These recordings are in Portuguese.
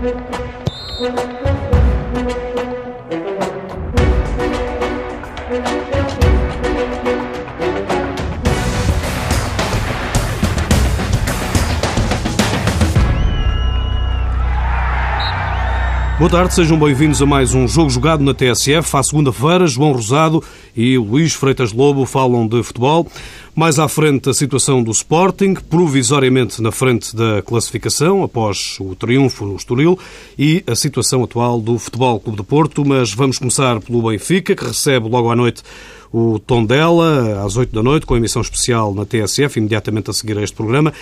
Boa tarde, sejam bem-vindos a mais um Jogo Jogado na TSF. À segunda-feira, João Rosado e Luís Freitas Lobo falam de futebol. Mais à frente, a situação do Sporting, provisoriamente na frente da classificação, após o triunfo no Estoril, e a situação atual do Futebol Clube de Porto. Mas vamos começar pelo Benfica, que recebe logo à noite o Tondela, às 8 da noite, com emissão especial na TSF, imediatamente a seguir a este programa.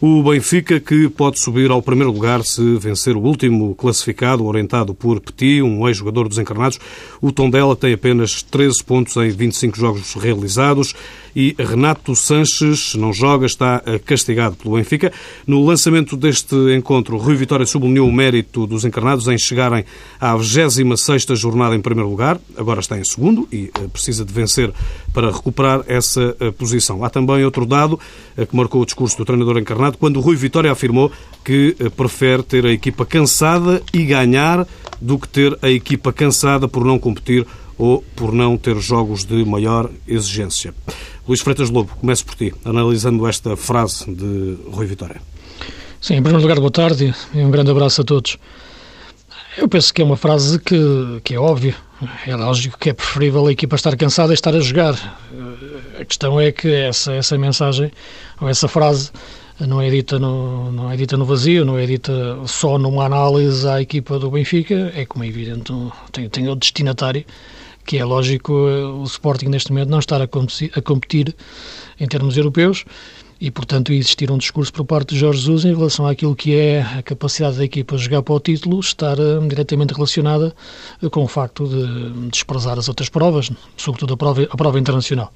O Benfica, que pode subir ao primeiro lugar se vencer o último classificado, orientado por Petit, um ex-jogador dos encarnados. O Tondela tem apenas 13 pontos em 25 jogos realizados e Renato Sanches não joga, está castigado pelo Benfica. No lançamento deste encontro, Rui Vitória sublinhou o mérito dos encarnados em chegarem à 26ª jornada em primeiro lugar, agora está em segundo e eh, precisa de vencer para recuperar essa eh, posição. Há também outro dado eh, que marcou o discurso do treinador encarnado, quando Rui Vitória afirmou que prefere ter a equipa cansada e ganhar do que ter a equipa cansada por não competir ou por não ter jogos de maior exigência. Luís Freitas Lobo, começo por ti, analisando esta frase de Rui Vitória. Sim, em primeiro lugar, boa tarde e um grande abraço a todos. Eu penso que é uma frase que, que é óbvia. É lógico que é preferível a equipa estar cansada e estar a jogar. A questão é que essa, essa mensagem, ou essa frase, não é, dita no, não é dita no vazio, não é dita só numa análise à equipa do Benfica, é como é evidente, tem, tem outro destinatário que é lógico o Sporting neste momento não estar a competir, a competir em termos europeus e, portanto, existir um discurso por parte de Jorge Jesus em relação àquilo que é a capacidade da equipa jogar para o título estar uh, diretamente relacionada uh, com o facto de desprezar as outras provas, sobretudo a prova, a prova internacional.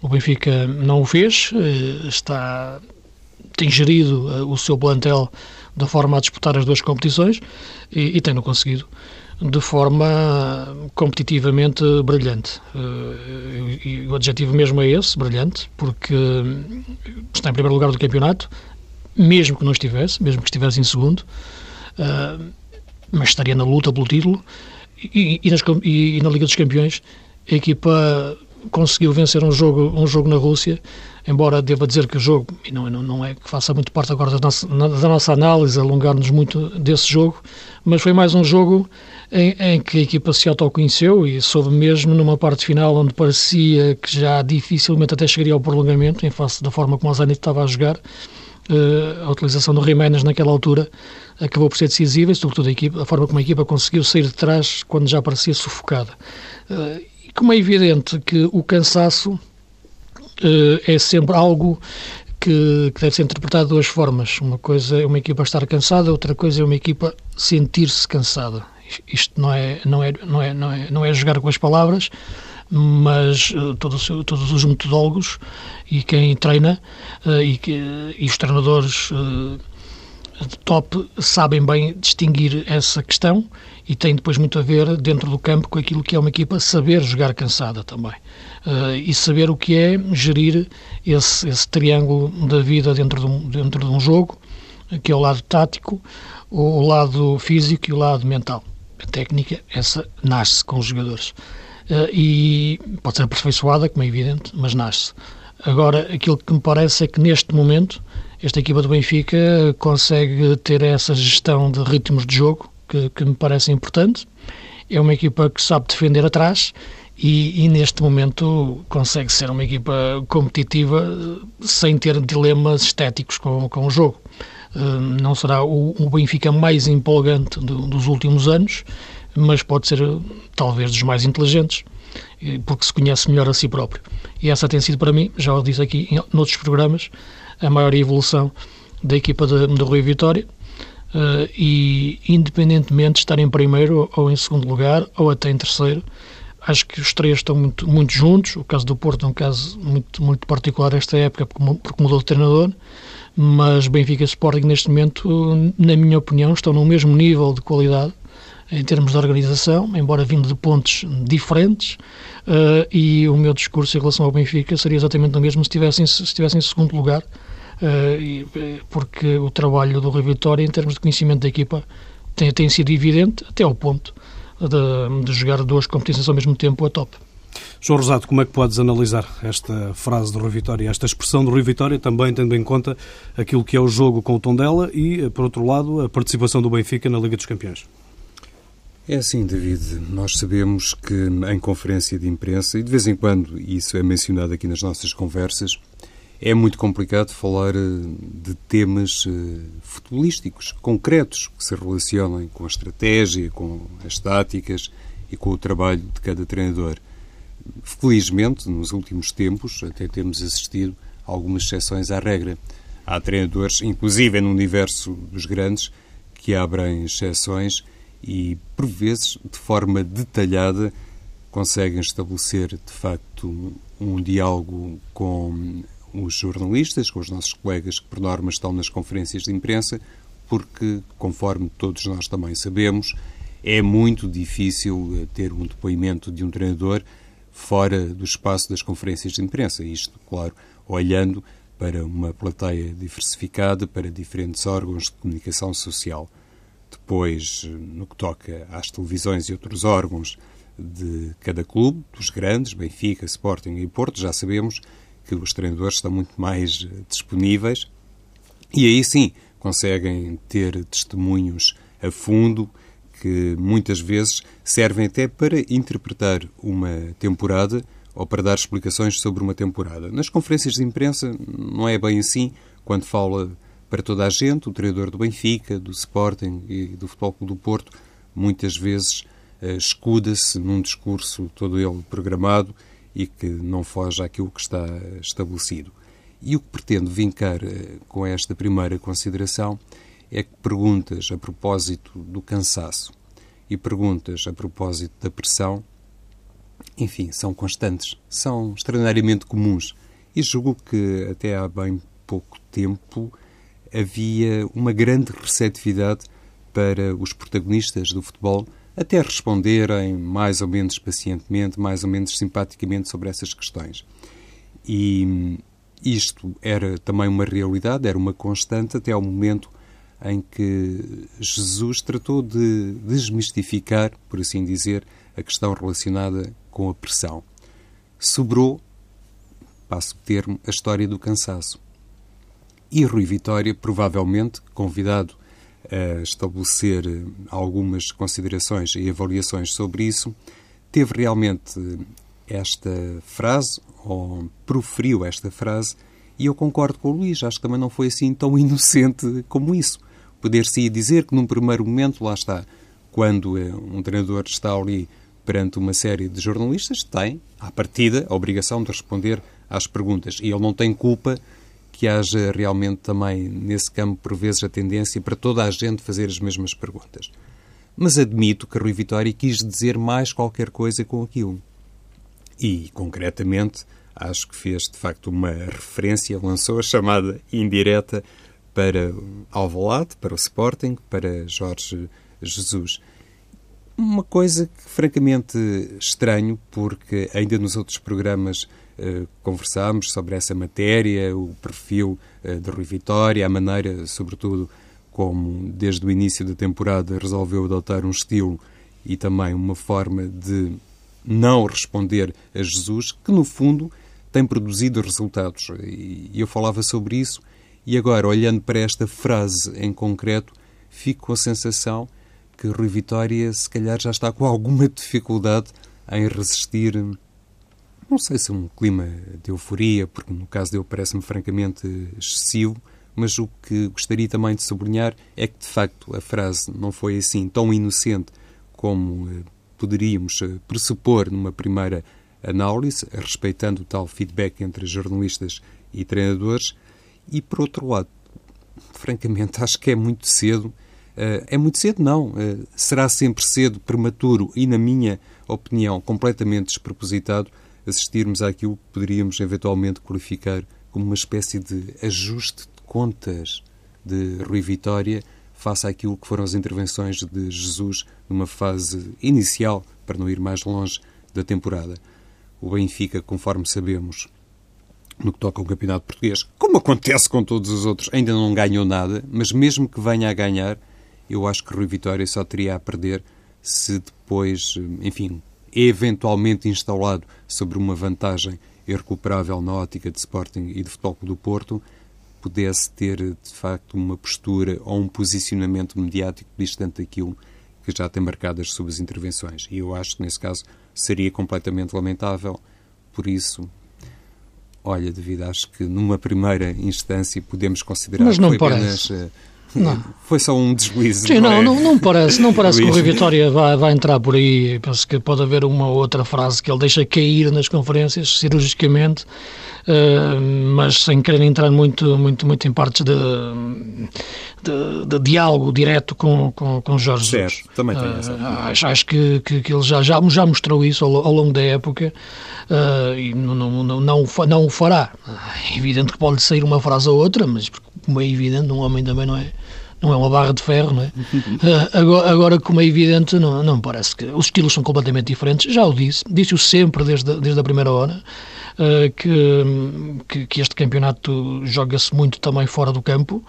O Benfica não o fez, está tem gerido o seu plantel da forma a disputar as duas competições e, e tem-no conseguido de forma competitivamente brilhante. Eh, e o adjetivo mesmo é esse, brilhante, porque está em primeiro lugar do campeonato, mesmo que não estivesse, mesmo que estivesse em segundo, eh, mas estaria na luta pelo título. E, e, nas, e, na Liga dos Campeões, a equipa conseguiu vencer um jogo, um jogo na Rússia, embora deva dizer que o jogo, e não, não, é que faça muito parte agora da nossa, da nossa análise, alongar-nos muito desse jogo, mas foi mais um jogo em, em, que a equipa se autoconheceu e soube mesmo numa parte final onde parecia que já dificilmente até chegaria ao prolongamento, em face da forma como o Zenit estava a jogar, uh, a utilização do Jiménez naquela altura acabou por ser decisiva e sobretudo a, equipa, a forma como a equipa conseguiu sair de trás quando já parecia sufocada. Uh, e como é evidente que o cansaço é sempre algo que, que, deve ser interpretado de duas formas. Uma coisa é uma equipa estar cansada, outra coisa é uma equipa sentir-se cansada. Isto não é, não é, não é, não é, não é jogar com as palavras, mas uh, todos, todos os metodólogos e quem treina uh, e, e, os treinadores uh, top sabem bem distinguir essa questão e tem depois muito a ver dentro do campo com aquilo que é uma equipa saber jogar cansada também uh, e saber o que é gerir esse, esse triângulo da vida dentro de, um, dentro de um jogo que é o lado tático, o lado físico e o lado mental. A técnica, essa nasce com os jogadores. Uh, e pode ser aperfeiçoada, como é evidente, mas nasce. Agora, aquilo que me parece é que neste momento esta equipa do Benfica consegue ter essa gestão de ritmos de jogo que, que me parece importante. É uma equipa que sabe defender atrás e, e, neste momento consegue ser uma equipa competitiva sem ter dilemas estéticos com, com o jogo. Hum, não será o, o Benfica mais empolgante do, dos últimos anos, mas pode ser talvez dos mais inteligentes, porque se conhece melhor a si próprio. E essa tem sido para mim, já o disse aqui em outros programas, a maior evolução da equipa de Rui Vitória. Uh, e independentemente de estar em primeiro ou em segundo lugar ou até em terceiro, acho que os três estão muito, muito juntos. O caso do Porto é um caso muito, muito particular esta época porque mudou de treinador, mas Benfica e Sporting neste momento, na minha opinião, estão no mesmo nível de qualidade em termos de organização, embora vindo de pontos diferentes, uh, e o meu discurso em relação ao Benfica seria exatamente o mesmo se estivessem se estivesse em segundo lugar, uh, porque o trabalho do Rui Vitória, em termos de conhecimento da equipa, tem, tem sido evidente até ao ponto de, de jogar duas competições ao mesmo tempo a top. João Rosado, como é que podes analisar esta frase do Rui Vitória, esta expressão do Rui Vitória, também tendo em conta aquilo que é o jogo com o Tondela e, por outro lado, a participação do Benfica na Liga dos Campeões? É assim, David. Nós sabemos que em conferência de imprensa, e de vez em quando isso é mencionado aqui nas nossas conversas, é muito complicado falar eh, de temas eh, futebolísticos, concretos, que se relacionem com a estratégia, com as táticas e com o trabalho de cada treinador. Felizmente, nos últimos tempos, até temos assistido a algumas exceções à regra. Há treinadores, inclusive no universo dos grandes, que abrem exceções e, por vezes, de forma detalhada, conseguem estabelecer, de facto, um diálogo com os jornalistas, com os nossos colegas que, por norma, estão nas conferências de imprensa, porque, conforme todos nós também sabemos, é muito difícil eh, ter um depoimento de um treinador fora do espaço das conferências de imprensa. Isto, claro, olhando para uma plateia diversificada, para diferentes órgãos de comunicação social. Depois, no que toca às televisões e outros órgãos de cada clube, dos grandes, Benfica, Sporting e Porto, já sabemos que os treinadores estão muito mais eh, disponíveis e aí sim conseguem ter testemunhos a fundo que muitas vezes servem até para interpretar uma temporada ou para dar explicações sobre uma temporada. Nas conferências de imprensa não é bem assim, quando fala para toda a gente, o treinador do Benfica, do Sporting e do Futebol Clube do Porto, muitas vezes uh, escuda-se num discurso todo ele programado e que não foge àquilo que está estabelecido. E o que pretendo vincar eh, com esta primeira consideração é que perguntas a propósito do cansaço e perguntas a propósito da pressão, enfim, são constantes, são extraordinariamente comuns. E julgo que até há bem pouco tempo havia uma grande receptividade para os protagonistas do futebol até responderem mais ou menos pacientemente, mais ou menos simpaticamente sobre essas questões. E isto era também uma realidade, era uma constante até ao momento em que Jesus tratou de desmistificar, por assim dizer, a questão relacionada com a pressão. Sobrou, passo o termo, a história do cansaço. E Rui Vitória, provavelmente, convidado a estabelecer algumas considerações e avaliações sobre isso, teve realmente esta frase, ou proferiu esta frase, e eu concordo com o Luís, acho que também não foi assim tão inocente como isso. Poder-se dizer que num primeiro momento, lá está, quando um treinador está ali perante uma série de jornalistas, tem, à partida, a obrigação de responder às perguntas. E ele não tem culpa que haja realmente também nesse campo, por vezes, a tendência para toda a gente fazer as mesmas perguntas. Mas admito que Rui Vitória quis dizer mais qualquer coisa com aquilo. E, concretamente, acho que fez de facto uma referência, lançou a chamada indireta para Alvalade, para o Sporting, para Jorge Jesus. Uma coisa que francamente estranho, porque ainda nos outros programas conversámos sobre essa matéria, o perfil eh, de Rui Vitória, a maneira, sobretudo, como desde o início da temporada resolveu adotar um estilo e também uma forma de não responder a Jesus, que no fundo tem produzido resultados. E eu falava sobre isso, e agora, olhando para esta frase em concreto, fico com a sensação que Rui Vitória, se calhar, já está com alguma dificuldade em resistir não sei se um clima de euforia, porque no caso dele parece-me francamente excessivo, mas o que gostaria também de sublinhar é que, de facto, a frase não foi assim tão inocente como eh, poderíamos eh, pressupor numa primeira análise, respeitando o tal feedback entre jornalistas e treinadores. E, por outro lado, francamente, acho que é muito cedo. Eh, é muito cedo, não. Será sempre cedo, prematuro e, na minha opinião, completamente despropositado assistirmos àquilo que poderíamos eventualmente qualificar como uma espécie de ajuste de contas de Rui Vitória face àquilo que foram as intervenções de Jesus numa fase inicial, para não ir mais longe, da temporada. O Benfica, conforme sabemos, no que toca ao Campeonato Português, como acontece com todos os outros, ainda não ganhou nada, mas mesmo que venha a ganhar, eu acho que Rui Vitória só teria a perder se depois, enfim, eventualmente instalado sobre uma vantagem irrecuperável na ótica de Sporting e de Futebol Clube do Porto, pudesse ter, de facto, uma postura ou um posicionamento mediático distante daquilo que já tem marcado as suas intervenções. E eu acho que, nesse caso, seria completamente lamentável. Por isso, olha, David, acho que numa primeira instância podemos considerar Mas não que foi parece. apenas... uh, Não. Foi só um deslize. Sim, não, é? não, não parece, não parece que o. Rui Vitória vai, vai entrar por aí. Penso que pode haver uma outra frase que ele deixa cair nas conferências, cirurgicamente, eh, mas sem querer entrar muito, muito, muito em partes de, de, de diálogo direto com, com, com Jorge Certo, Jesus. também tem essa. acho, acho que, que, que ele já, já, já mostrou isso ao, ao longo da época eh, e não, não, não, não, não o fará. É evidente que pode sair uma frase ou outra, mas como é evidente, um homem também não é não é uma barra de ferro, não é? Eh, agora, agora, como é evidente, não, não me parece que os estilos são completamente diferentes. Já o disse, disse-o sempre desde, desde a primeira hora, eh, que, que, que este campeonato joga-se muito também fora do campo,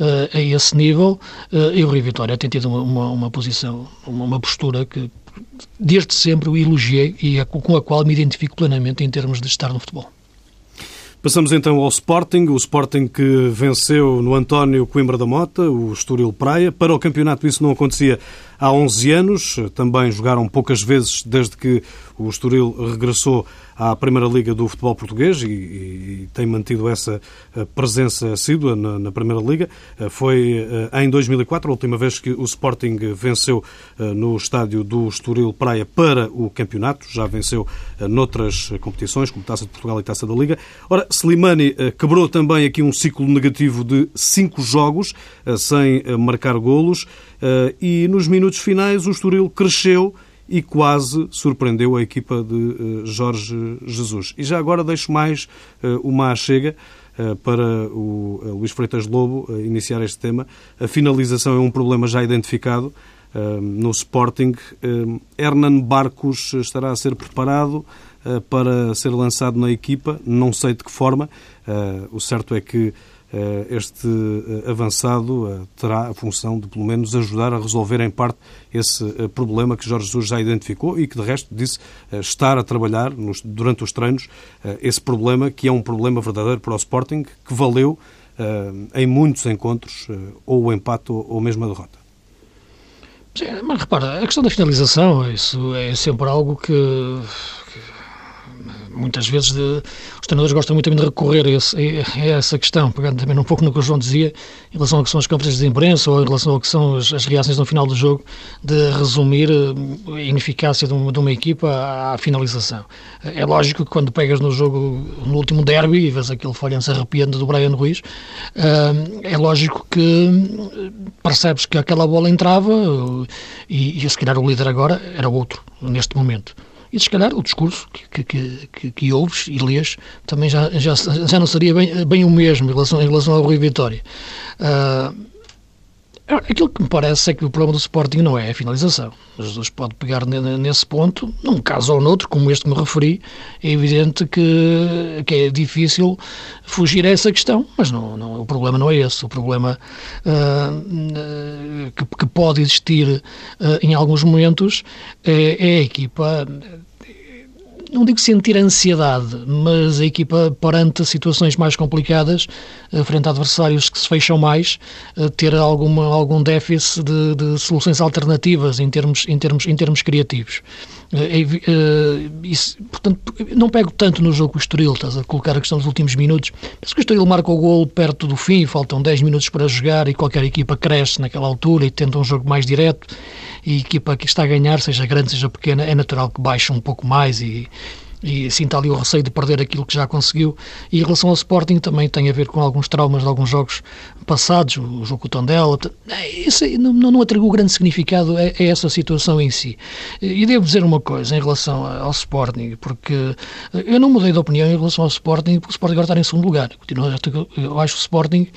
eh, a esse nível, e o Rio Vitória tem tido uma, uma, uma posição, uma, uma postura que desde sempre o elogiei e a- com a qual me identifico plenamente em termos de estar no futebol. Passamos então ao Sporting, o Sporting que venceu no António Coimbra da Mota, o Estoril Praia. Para o campeonato isso não acontecia há 11 anos, também jogaram poucas vezes desde que o Estoril regressou à Primeira Liga do futebol português e, e- tem mantido essa eh, presença assídua na, na Primeira Liga. Eh, Foi eh, em 2004, a última vez que o Sporting venceu no estádio do Estoril Praia para o campeonato. Já venceu noutras competições, como Taça de Portugal e Taça da Liga. Ora, Slimani quebrou também aqui um ciclo negativo de cinco jogos sem marcar golos e nos minutos finais o Estoril cresceu e quase surpreendeu a equipa de eh, Jorge Jesus. E já agora deixo mais eh, uma chega eh, para o Luís Freitas Lobo iniciar este tema. A finalização é um problema já identificado no Sporting. Hernan Barcos estará a ser preparado para ser lançado na equipa, não sei de que forma. O certo é que este eh, avançado eh, terá a função de, pelo menos, ajudar a resolver em parte esse eh, problema que Jorge Jesus já identificou e que, de resto, disse eh, estar a trabalhar nos- durante os treinos eh, esse problema, que é um problema verdadeiro para o Sporting, que valeu eh, em muitos encontros eh, ou o empate ou mesmo a derrota. Sim, mas repara, a questão da finalização, isso é sempre algo que, que muitas vezes de, os treinadores gostam muito também de recorrer a, esse, a essa questão, pegando também um pouco no que o João dizia, em relação ao que são as conferências de imprensa ou em relação ao que são as, as reações no final do jogo, de resumir eh, a ineficácia de uma, de uma equipa à, à finalização. É lógico que quando pegas no jogo, no último derby, e vês aquele falhanço arrepiante do Brian Ruiz, eh, é lógico que eh, percebes que aquela bola entrava e, e se calhar o líder agora era outro, neste momento. E se calhar o discurso que, que, que, que ouves e lês também já, já, já não seria bem, bem o mesmo em relação, em relação ao Rui Vitória. Ah, Aquilo que me parece é que o problema do Sporting não é a finalização. Jesus pode pegar ne- nesse ponto, num caso ou noutro, como este que me referi, é evidente que, que é difícil fugir a essa questão, mas não, não- o problema não é esse. O problema ah, que, que pode existir ah, em alguns momentos é, é a equipa não digo sentir ansiedade, mas a equipa perante situações mais complicadas, eh, frente a adversários que se fecham mais, eh, ter alguma, algum déficit de, de soluções alternativas em termos, em termos, em termos criativos. É eh, isso, portanto, não pego tanto no jogo com o Estoril, estás a colocar a questão dos últimos minutos. Penso que o Estoril marca o gol perto do fim, faltam 10 minutos para jogar e qualquer equipa cresce naquela altura e tenta um jogo mais direto e a equipa que está a ganhar, seja grande, seja pequena, é natural que baixe um pouco mais e, e sinta ali o receio de perder aquilo que já conseguiu. E em relação ao Sporting também tem a ver com alguns traumas de alguns jogos passados, o jogo com o Tondela. É, Isso não, não, atribuo grande significado a, a essa situação em si. E devo dizer uma coisa em relação ao Sporting, porque eu não mudei de opinião em relação ao Sporting, porque o Sporting agora está em segundo lugar. Eu acho o Sporting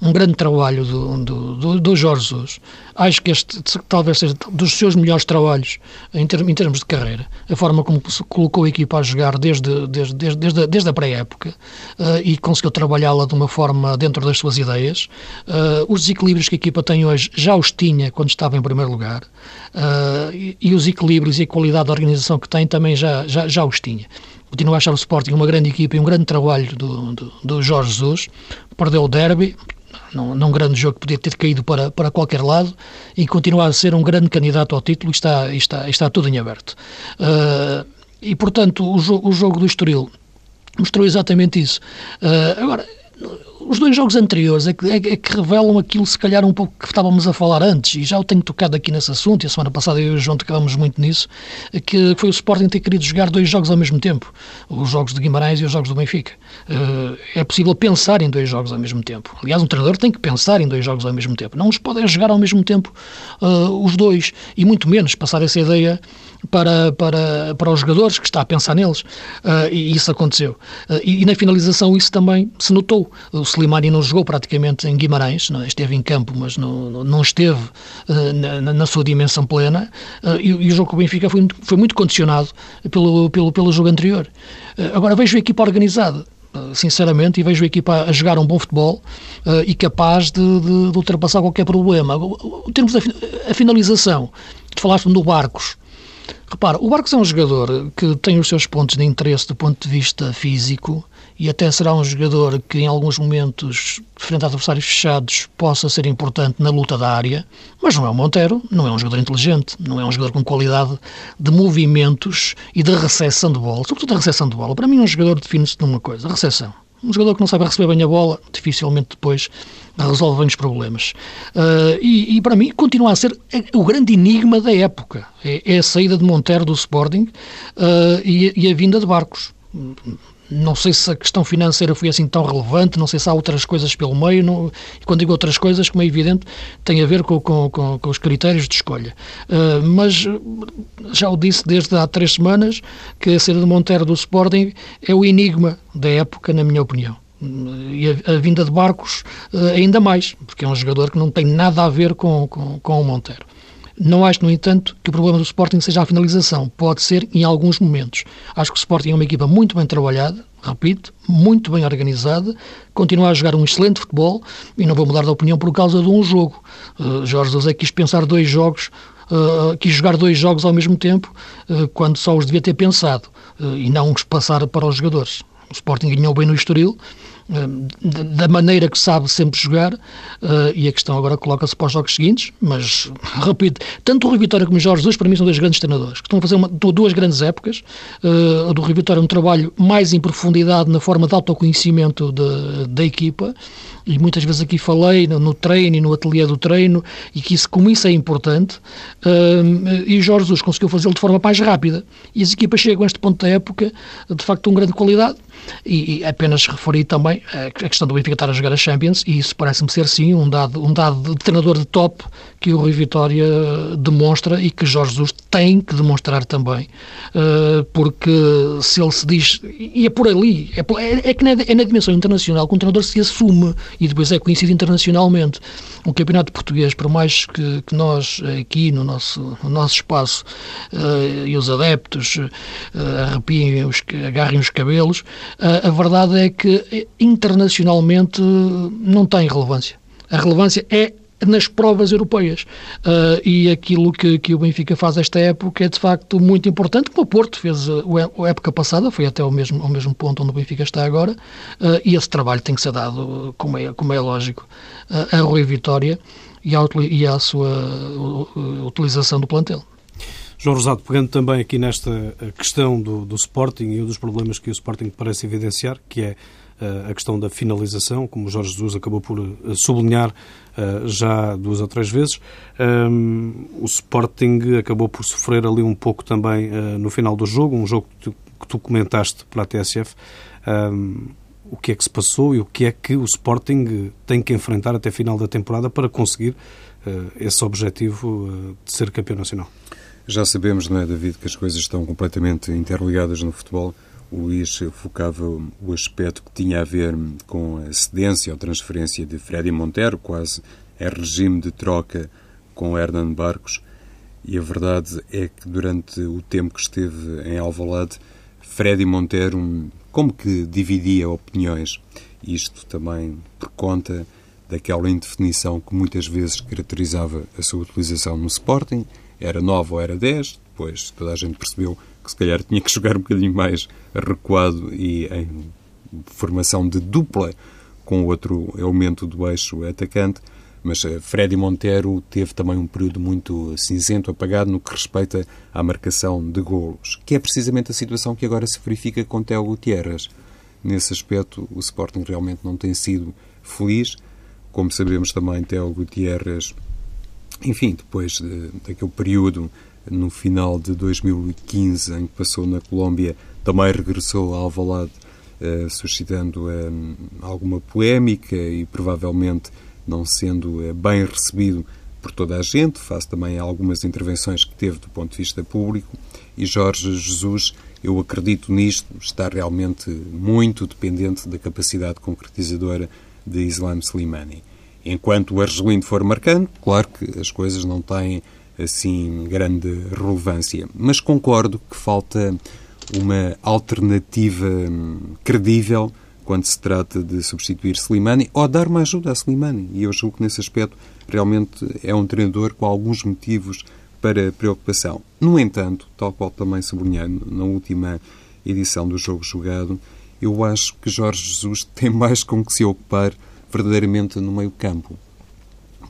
um grande trabalho do, do, do, do Jorge Jesus. Acho que este talvez seja dos seus melhores trabalhos em, em termos de carreira. A forma como se colocou a equipa a jogar desde, desde, desde, desde, desde a pré-época uh, e conseguiu trabalhá-la de uma forma dentro das suas ideias. Uh, os desequilíbrios que a equipa tem hoje já os tinha quando estava em primeiro lugar. Uh, e, e, os equilíbrios e a qualidade da organização que tem também já, já, já os tinha. Continuo a achar o Sporting uma grande equipa e um grande trabalho do, do, do Jorge Jesus. Perdeu o derby, num, num, grande jogo que podia ter caído para, para qualquer lado e continua a ser um grande candidato ao título e está, está, está tudo em aberto. Uh, e, portanto, o, jo o jogo do Estoril mostrou exatamente isso. Uh, agora, os dois jogos anteriores é que, é, é que, revelam aquilo, se calhar, um pouco que estávamos a falar antes, e já o tenho tocado aqui nesse assunto, e a semana passada eu e o João tocávamos muito nisso, que foi o Sporting ter querido jogar dois jogos ao mesmo tempo, os jogos de Guimarães e os jogos do Benfica. Uh, é possível pensar em dois jogos ao mesmo tempo. Aliás, um treinador tem que pensar em dois jogos ao mesmo tempo. Não os podem jogar ao mesmo tempo uh, os dois, e muito menos passar essa ideia para, para, para os jogadores, que está a pensar neles, uh, e isso aconteceu. Uh, e, e, na finalização isso também se notou. O Slimani não jogou praticamente em Guimarães, não, esteve em campo, mas não, não esteve uh, na, na, sua dimensão plena, e, e, o jogo com o Benfica foi, foi muito condicionado pelo, pelo, pelo jogo anterior. agora vejo a equipa organizada, sinceramente, e vejo a equipa a jogar um bom futebol uh, e capaz de, de, de, ultrapassar qualquer problema. Em termos da a finalização, tu falaste no Barcos, Repara, o Barcos é um jogador que tem os seus pontos de interesse do ponto de vista físico e até será um jogador que em alguns momentos, frente a adversários fechados, possa ser importante na luta da área, mas não é um Montero, não é um jogador inteligente, não é um jogador com qualidade de movimentos e de recepção de bola, sobretudo a recepção de bola. Para mim um jogador define-se numa coisa, a recepção. Um jogador que não sabe receber bem a bola, dificilmente depois resolve bem os problemas. Uh, e, e, para mim continua a ser o grande enigma da época. É, é a saída de Montero do Sporting uh, e, e, a vinda de Barcos. Não sei se a questão financeira foi assim tão relevante, não sei se há outras coisas pelo meio. Não, e quando digo outras coisas, como é evidente, tem a ver com, com, com, com os critérios de escolha. Uh, mas já o disse desde há três semanas que a saída de Monteiro do Sporting é o enigma da época, na minha opinião. E a, a vinda de Barcos uh, ainda mais, porque é um jogador que não tem nada a ver com, com, com o Monteiro. Não acho, no entanto, que o problema do Sporting seja a finalização. Pode ser em alguns momentos. Acho que o Sporting é uma equipa muito bem trabalhada, repito, muito bem organizada, continua a jogar um excelente futebol e não vou mudar de opinião por causa de um jogo. Uh, Jorge José quis pensar dois jogos, uh, quis jogar dois jogos ao mesmo tempo, uh, quando só os devia ter pensado e não os passar para os jogadores. O Sporting ganhou bem no Estoril, da maneira que sabe sempre jogar, uh, e a questão agora coloca-se para os jogos seguintes, mas, repito, tanto o Rui Vitória como o Jorge Jesus, para mim, são dois grandes treinadores, que estão a fazer uma, duas grandes épocas. Uh, do Rui Vitória é um trabalho mais em profundidade na forma de autoconhecimento de, da equipa, e muitas vezes aqui falei no, no treino e no ateliê do treino, e que isso, como isso é importante, e o Jorge Jesus conseguiu fazê-lo de forma mais rápida, e as equipas chegam a este ponto da época, de facto, com grande qualidade, e, e apenas referi também a questão do Benfica estar a jogar a Champions, e isso parece-me ser sim um dado, um dado de treinador de top que o Rui Vitória demonstra e que Jorge Jesus tem que demonstrar também, uh, porque se ele se diz, e é por ali, é, por, é, é que na, é na dimensão internacional que um treinador se assume e depois é conhecido internacionalmente. Um campeonato português, por mais que, que nós aqui no nosso, no nosso espaço uh, e os adeptos uh, arrepiem, os, agarrem os cabelos, a verdade é que internacionalmente não tem relevância. A relevância é nas provas europeias. Uh, e aquilo que, que o Benfica faz esta época é de facto muito importante, como o Porto fez a, a época passada, foi até ao mesmo, ao mesmo ponto onde o Benfica está agora, uh, e esse trabalho tem que ser dado, como é, como é lógico, uh, a Rui Vitória e à, e sua utilização do plantel. João Rosado, pegando também aqui nesta questão do, do Sporting e um dos problemas que o Sporting parece evidenciar, que é a questão da finalização, como o Jorge Jesus acabou por sublinhar eh, já duas ou três vezes. Um, o Sporting acabou por sofrer ali um pouco também no final do jogo, um jogo que tu, comentaste pela TSF. Um, o que é que se passou e o que é que o Sporting tem que enfrentar até a final da temporada para conseguir esse objetivo de ser campeão nacional? Já sabemos, não é, David, que as coisas estão completamente interligadas no futebol. O Luís focava o aspecto que tinha a ver com a cedência ou transferência de Freddy Montero, quase é regime de troca com Hernan Barcos e a verdade é que durante o tempo que esteve em Alvalade, Freddy Monteiro como que dividia opiniões. Isto também por conta daquela indefinição que muitas vezes caracterizava a sua utilização no Sporting. Era 9 ou era 10, depois toda a gente percebeu que se calhar tinha que jogar um bocadinho mais recuado e em formação de dupla com outro elemento do eixo atacante. Mas eh, Freddy Montero teve também um período muito cinzento, apagado no que respeita à marcação de golos, que é precisamente a situação que agora se verifica com Teo Gutierrez. Nesse aspecto, o Sporting realmente não tem sido feliz. Como sabemos também, Teo Gutierrez, enfim, depois de, daquele período no final de 2015 em que passou na Colômbia, também regressou a Alvalade, eh, suscitando eh, alguma polémica e provavelmente não sendo eh, bem recebido por toda a gente, face também a algumas intervenções que teve do ponto de vista público. E Jorge Jesus, eu acredito nisto, está realmente muito dependente da capacidade concretizadora de Islam Slimani. Enquanto o Argelino for marcando, claro que as coisas não têm assim grande relevância, mas concordo que falta uma alternativa hum, credível quando se trata de substituir Slimani ou dar uma ajuda a Slimani. E eu julgo que nesse aspecto realmente é um treinador com alguns motivos para preocupação. No entanto, tal qual também sublinhei na última edição do Jogo Jogado, eu acho que Jorge Jesus tem mais com que se ocupar verdadeiramente no meio-campo.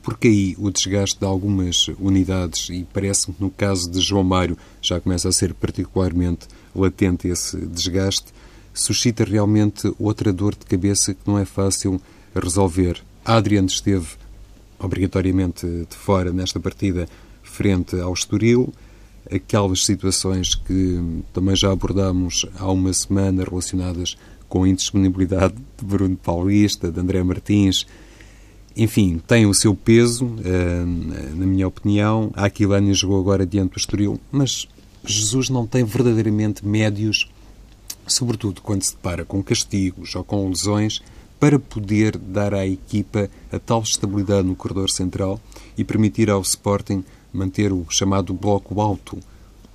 Porque aí o desgaste de algumas unidades, e parece-me que no caso de João Mário já começa a ser particularmente latente esse desgaste, suscita realmente outra dor de cabeça que não é fácil resolver. Adrian esteve obrigatoriamente de fora nesta partida frente ao Estoril, aquelas situações que também já abordámos há uma semana relacionadas com a indisponibilidade de Bruno Paulista, de André Martins, enfim, tem o seu peso, eh, na minha opinião. A Aquilânia jogou agora diante do Estoril, mas Jesus não tem verdadeiramente médios, sobretudo quando se depara com castigos ou com lesões, para poder dar à equipa a tal estabilidade no corredor central e permitir ao Sporting manter o chamado bloco alto.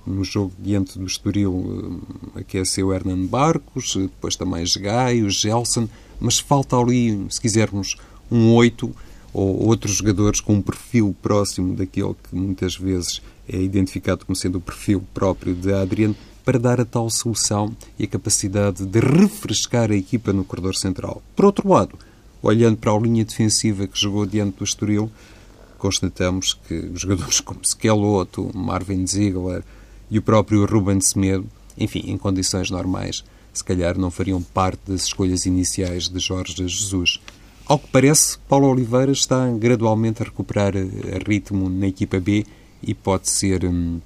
No jogo diante do Estoril eh, aqueceu Hernan Barcos, depois também Gaio, Gelson, mas falta ali, se quisermos, um 8 ou outros jogadores com um perfil próximo daquele que muitas vezes é identificado como sendo o perfil próprio de Adriano, para dar a tal solução e a capacidade de refrescar a equipa no corredor central. Por outro lado, olhando para a linha defensiva que jogou diante do Estoril, constatamos que jogadores como Skeloto, Marvin Ziegler e o próprio Ruben Semedo, enfim, em condições normais, se calhar não fariam parte das escolhas iniciais de Jorge Jesus. Ao que parece, Paulo Oliveira está gradualmente a recuperar ritmo na equipa B e pode ser, hum,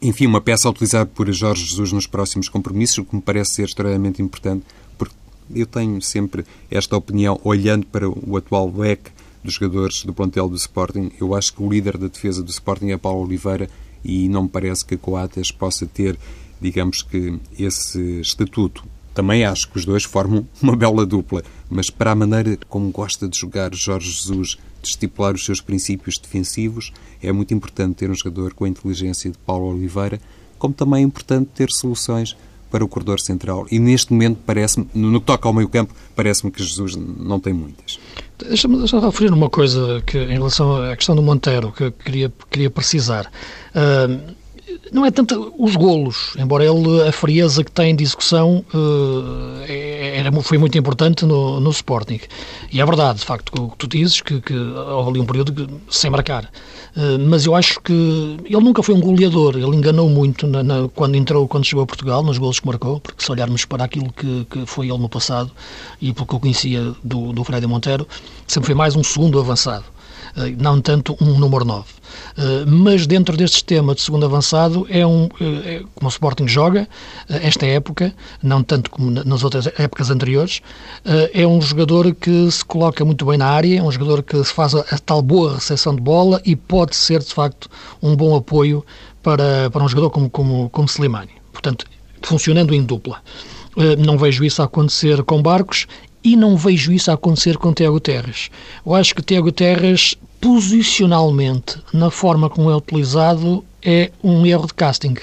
enfim, uma peça a utilizar por Jorge Jesus nos próximos compromissos, o que me parece ser extremamente importante, porque eu tenho sempre esta opinião, olhando para o atual leque dos jogadores do plantel do Sporting, eu acho que o líder da defesa do Sporting é Paulo Oliveira e não me parece que a Coates possa ter, digamos que, esse estatuto. Também acho que os dois formam uma bela dupla, mas para a maneira como gosta de jogar Jorge Jesus, de estipular os seus princípios defensivos, é muito importante ter um jogador com a inteligência de Paulo Oliveira, como também é importante ter soluções para o corredor central. E neste momento, parece-me, no que toca ao meio-campo, parece-me que Jesus não tem muitas. Deixa-me deixa referir uma coisa que, em relação à questão do Monteiro, que eu queria, queria precisar. Uh, não é tanto os golos, embora ele, a frieza que tem de execução uh, era, foi muito importante no, no Sporting. E é verdade, de facto, o que tu dizes, que, que houve ali um período sem marcar. Uh, mas eu acho que ele nunca foi um goleador, ele enganou muito na, na, quando entrou, quando chegou a Portugal, nos golos que marcou, porque se olharmos para aquilo que, que foi ele no passado e pelo que eu conhecia do, do Freddy Monteiro, sempre foi mais um segundo avançado. Eh, não tanto um número 9. Eh, mas dentro deste sistema de segundo avançado, é um, eh, é, como o Sporting joga, esta época, não tanto como nas outras épocas anteriores, é um jogador que se coloca muito bem na área, é um jogador que faz a, tal boa recepção de bola e pode ser, de facto, um bom apoio para, para um jogador como, como, como Slimani. Portanto, funcionando em dupla. Não vejo isso acontecer com Barcos e não vejo isso a acontecer com Tiago Terres. Eu acho que Tiago Terres, posicionalmente, na forma como é utilizado, é um erro de casting.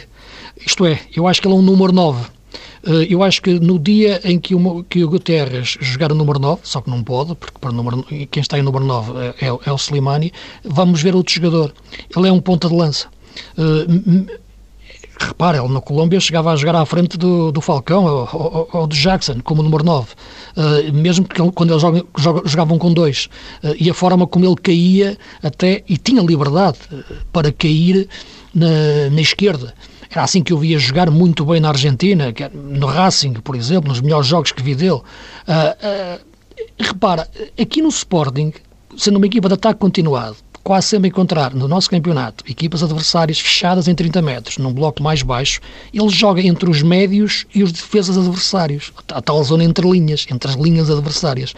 Isto é, eu acho que ele é um número 9 eh, eu acho que no dia em que o, que o Guterres jogar o número 9, só que não pode, porque para o número, quem está em número 9 é, é, é o Slimani, vamos ver outro jogador. Ele é um ponta de lança. Repara, ele na Colômbia chegava a jogar à frente do, do Falcão ou, ou, ou do Jackson, como número 9, uh, eh, mesmo que quando eles jogam, jogavam com dois. Uh, e a forma como ele caía até, e tinha liberdade para cair na, na esquerda. Era assim que eu via jogar muito bem na Argentina, no Racing, por exemplo, nos melhores jogos que vi dele. Uh, repara, aqui no Sporting, sendo uma equipa de ataque continuado, quase sempre encontrar no nosso campeonato equipas adversárias fechadas em 30 metros, num bloco mais baixo, ele joga entre os médios e os defesas adversários, a tal zona entre linhas, entre as linhas adversárias.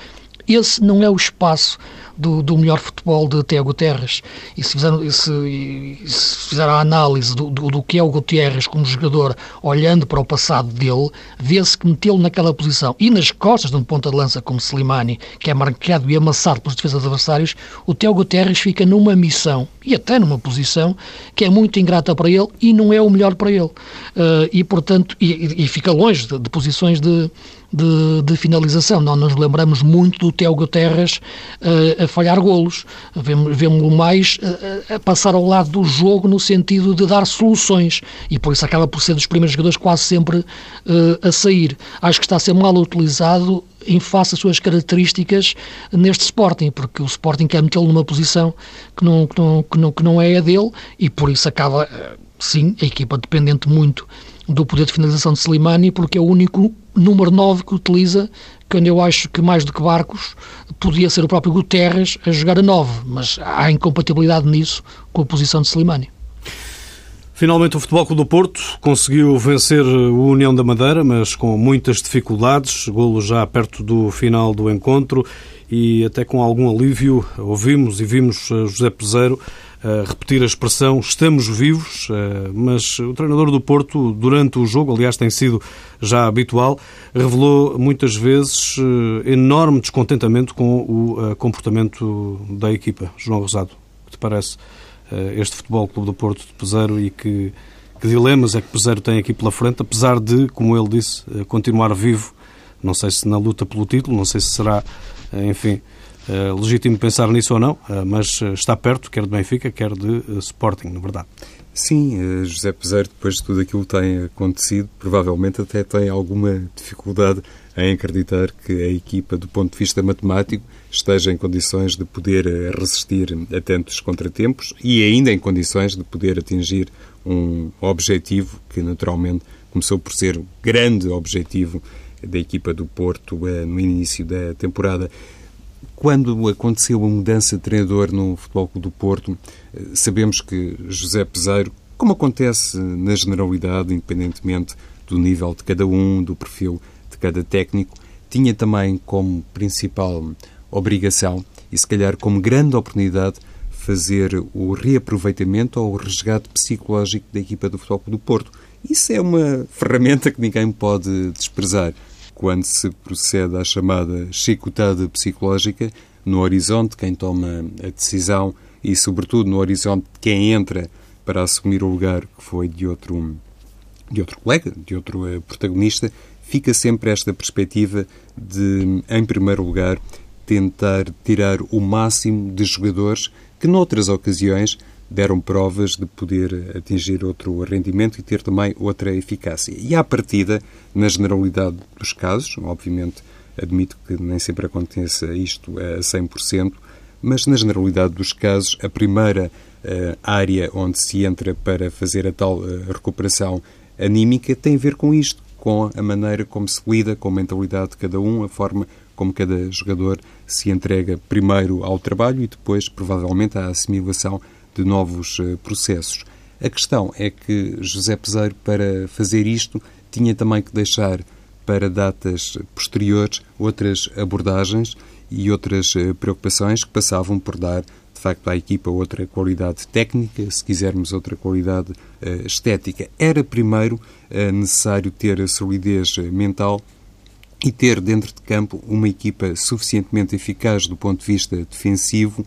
Esse não é o espaço do, do melhor futebol de Tiago Guterres. E se fizer, se, se fizer a análise do, do, do, que é o Gutierrez como jogador, olhando para o passado dele, vê-se que metê-lo naquela posição e nas costas de um ponta de lança como Slimani, que é marcado e amassado pelos defesas adversários, o Tiago Guterres fica numa missão e até numa posição que é muito ingrata para ele e não é o melhor para ele. Uh, e, portanto, e, e fica longe de, de posições de de, de, finalização. Nós nos lembramos muito do Teo Guterres uh, a falhar golos. Vemos-lo mais uh, a passar ao lado do jogo no sentido de dar soluções e por isso acaba por ser dos primeiros jogadores quase sempre uh, a sair. Acho que está a ser mal utilizado em face às suas características neste Sporting, porque o Sporting quer metê-lo numa posição que não, que, não, que, não, que não é a dele e por isso acaba, sim, a equipa dependente muito do poder de finalização de Slimani, porque é o único número 9 que utiliza, quando eu acho que mais do que Barcos, podia ser o próprio Guterres a jogar a 9, mas há incompatibilidade nisso com a posição de Slimani. Finalmente o Futebol Clube do Porto conseguiu vencer o União da Madeira, mas com muitas dificuldades, golo já perto do final do encontro e até com algum alívio ouvimos e vimos eh, José Peseiro repetir a expressão estamos vivos, eh, mas o treinador do Porto, durante o jogo, aliás, tem sido já habitual, revelou muitas vezes eh, enorme descontentamento com o eh, comportamento da equipa. João Rosado, que te parece este Futebol Clube do Porto de Peseiro e que, que dilemas é que Peseiro tem aqui pela frente, apesar de, como ele disse, continuar vivo, não sei se na luta pelo título, não sei se será, enfim, é legítimo pensar nisso ou não, eh, mas eh, está perto, quer de Benfica, quer de Sporting, na verdade. Sim, José Peseiro, depois de tudo aquilo que tem acontecido, provavelmente até tem alguma dificuldade em acreditar que a equipa, do ponto de vista matemático, esteja em condições de poder resistir a tantos contratempos e ainda em condições de poder atingir um objetivo que, naturalmente, começou por ser o grande objetivo da equipa do Porto no início da temporada. Quando aconteceu a mudança de treinador no Futebol Clube do Porto, eh, sabemos que José Peseiro, como acontece na generalidade, independentemente do nível de cada um, do perfil de cada técnico, tinha também como principal obrigação e se calhar como grande oportunidade fazer o reaproveitamento ou o resgate psicológico da equipa do Futebol Clube do Porto. Isso é uma ferramenta que ninguém pode desprezar quando se procede à chamada chicotada psicológica, no horizonte quem toma a decisão e, sobretudo, no horizonte quem entra para assumir o lugar que foi de outro, de outro colega, de outro eh, protagonista, fica sempre esta perspectiva de, em primeiro lugar, tentar tirar o máximo de jogadores que, noutras ocasiões, deram provas de poder atingir outro rendimento e ter também outra eficácia. E à partida, na generalidade dos casos, obviamente admito que nem sempre aconteça isto a 100%, mas na generalidade dos casos, a primeira uh, área onde se entra para fazer a tal uh, recuperação anímica tem a ver com isto, com a maneira como se lida com a mentalidade de cada um, a forma como cada jogador se entrega primeiro ao trabalho e depois, provavelmente, à assimilação de novos eh, processos. A questão é que José Peseiro, para fazer isto, tinha também que deixar para datas posteriores outras abordagens e outras eh, preocupações que passavam por dar, de facto, à equipa outra qualidade técnica, se quisermos outra qualidade uh, estética. Era primeiro uh, necessário ter a solidez mental e ter dentro de campo uma equipa suficientemente eficaz do ponto de vista defensivo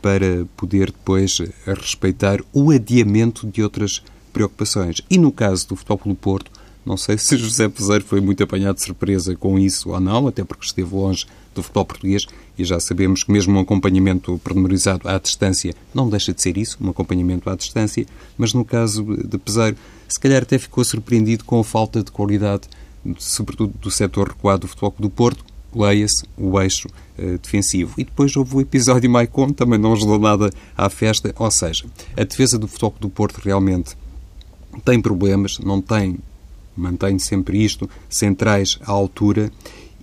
para poder depois respeitar o adiamento de outras preocupações. E no caso do Futebol Clube Porto, não sei se José Peseiro foi muito apanhado de surpresa com isso ou não, até porque esteve longe do futebol português e já sabemos que mesmo um acompanhamento pormenorizado à distância não deixa de ser isso, um acompanhamento à distância, mas no caso de Peseiro, se calhar até ficou surpreendido com a falta de qualidade, sobretudo do setor recuado do futebol do Porto, leia-se o eixo uh, defensivo. E depois houve o episódio Maicon, também não ajudou nada à festa, ou seja, a defesa do futebol do Porto realmente tem problemas, não tem, mantém sempre isto, centrais à altura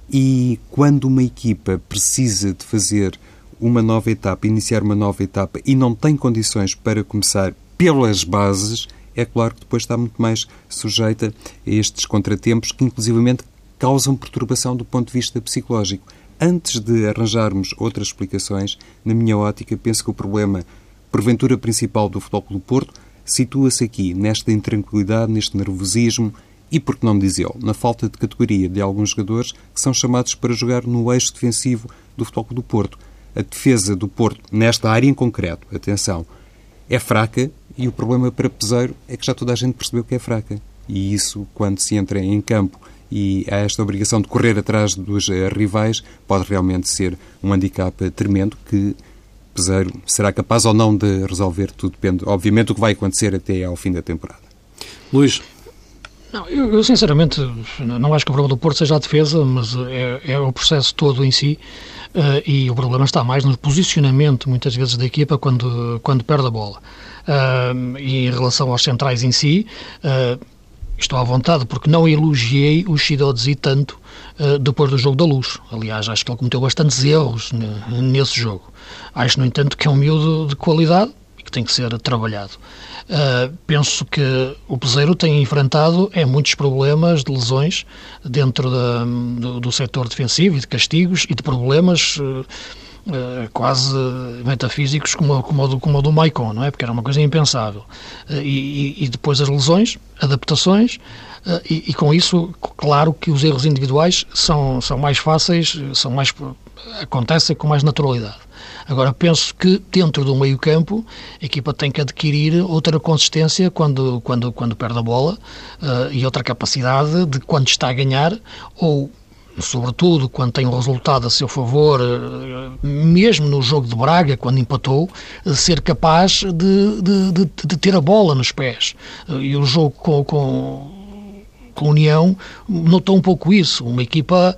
e quando uma equipa precisa de fazer uma nova etapa, iniciar uma nova etapa e não tem condições para começar pelas bases, é claro que depois está muito mais sujeita a estes contratempos que, inclusivamente, causam perturbação do ponto de vista psicológico. Antes de arranjarmos outras explicações, na minha ótica, penso que o problema, porventura principal do Futebol Clube Porto, situa-se aqui, nesta intranquilidade, neste nervosismo e, por que não dizê-lo, na falta de categoria de alguns jogadores que são chamados para jogar no eixo defensivo do Futebol do Porto. A defesa do Porto, nesta área em concreto, atenção, é fraca e o problema para Peseiro é que já toda a gente percebeu que é fraca. E isso, quando se entra em campo e há esta obrigação de correr atrás dos eh, rivais, pode realmente ser um handicap tremendo que Peseiro será capaz ou não de resolver. Tudo depende, obviamente, do que vai acontecer até ao fim da temporada. Luís, não, eu, eu, sinceramente não acho que o problema do Porto seja a defesa, mas é, é o processo todo em si uh, e o problema está mais no posicionamento, muitas vezes, da equipa quando, quando perde a bola. Uh, e em relação aos centrais em si, uh, estou à vontade porque não elogiei o Shidodzi tanto depois do jogo da luz. Aliás, acho que ele cometeu bastantes erros nesse jogo. Acho, no entanto, que é um miúdo de qualidade e que tem que ser trabalhado. Uh, penso que o Peseiro tem enfrentado é muitos problemas de lesões dentro da, do, do setor defensivo e de castigos e de problemas uh, uh, quase metafísicos como, como, do, como o do Maicon, não é? Porque era uma coisa impensável. E, e, depois as lesões, adaptações, e, e, com isso, claro que os erros individuais são, são mais fáceis, são mais acontecem com mais naturalidade. Agora, penso que dentro do meio-campo a equipa tem que adquirir outra consistência quando, quando, quando perde a bola e outra capacidade de quando está a ganhar ou sobretudo quando tem um resultado a seu favor, eh, mesmo no jogo de Braga, quando empatou, eh, ser capaz de, de, de, de ter a bola nos pés. E o jogo com, com, com a União notou um pouco isso. Uma equipa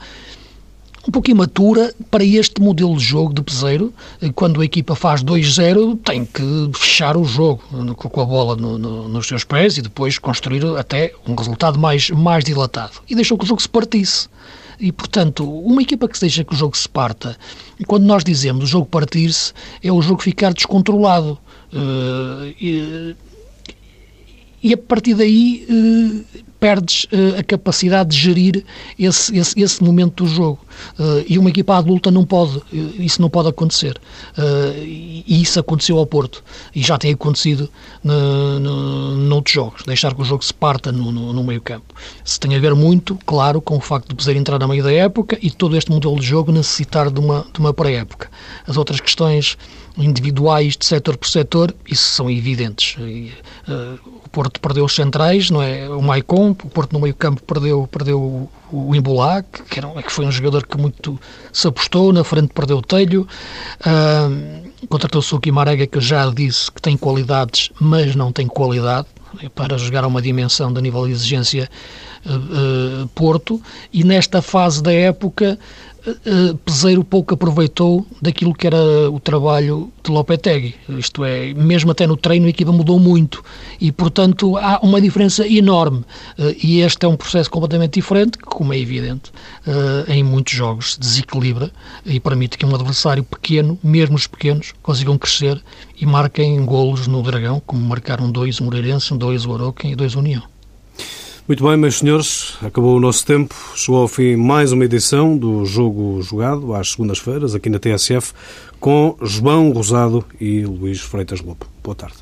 um pouco imatura para este modelo de jogo de peseiro. Quando a equipa faz 2-0, tem que fechar o jogo com a bola no, no, nos seus pés e depois construir até um resultado mais, mais dilatado. E deixou que o jogo se partisse. E, portanto, uma equipa que deixa que o jogo se parta, quando nós dizemos o jogo partir-se, é o jogo ficar descontrolado. Uh, e, e a partir daí uh, perdes uh, a capacidade de gerir esse, esse, esse momento do jogo. Uh, e uma equipa adulta não pode, isso não pode acontecer. e isso aconteceu ao Porto. E já tem acontecido no, no, noutros jogos. Deixar que o jogo se parta no, no, no meio campo. Se tem a ver muito, claro, com o facto de poder entrar na meio da época e todo este modelo de jogo necessitar de uma, de uma pré-época. As outras questões individuais de setor por setor, isso são evidentes. E, uh, o Porto perdeu os centrais, não é? O Maicon, o Porto no meio-campo perdeu, perdeu o, Imbulá, que, era, que foi um jogador que muito se apostou, na frente perdeu o Telho. Uh, Contratou-se o Guimarães, que já disse que tem qualidades, mas não tem qualidade para jogar a uma dimensão de nível de exigência uh, Porto, e nesta fase da época uh, Peseiro pouco aproveitou daquilo que era o trabalho de Lopetegui. Isto é, mesmo até no treino a equipa mudou muito e, portanto, há uma diferença enorme. Uh, e este é um processo completamente diferente, que, como é evidente, em muitos jogos desequilibra e permite que um adversário pequeno, mesmo os pequenos, consigam crescer e marquem golos no Dragão, como marcaram dois o Moreirense, dois o Aroquem e dois o União. Muito bem, meus senhores, acabou o nosso tempo. Chegou ao fim mais uma edição do Jogo Jogado, às segundas-feiras, aqui na TSF, com João Rosado e Luís Freitas Lobo. Boa tarde.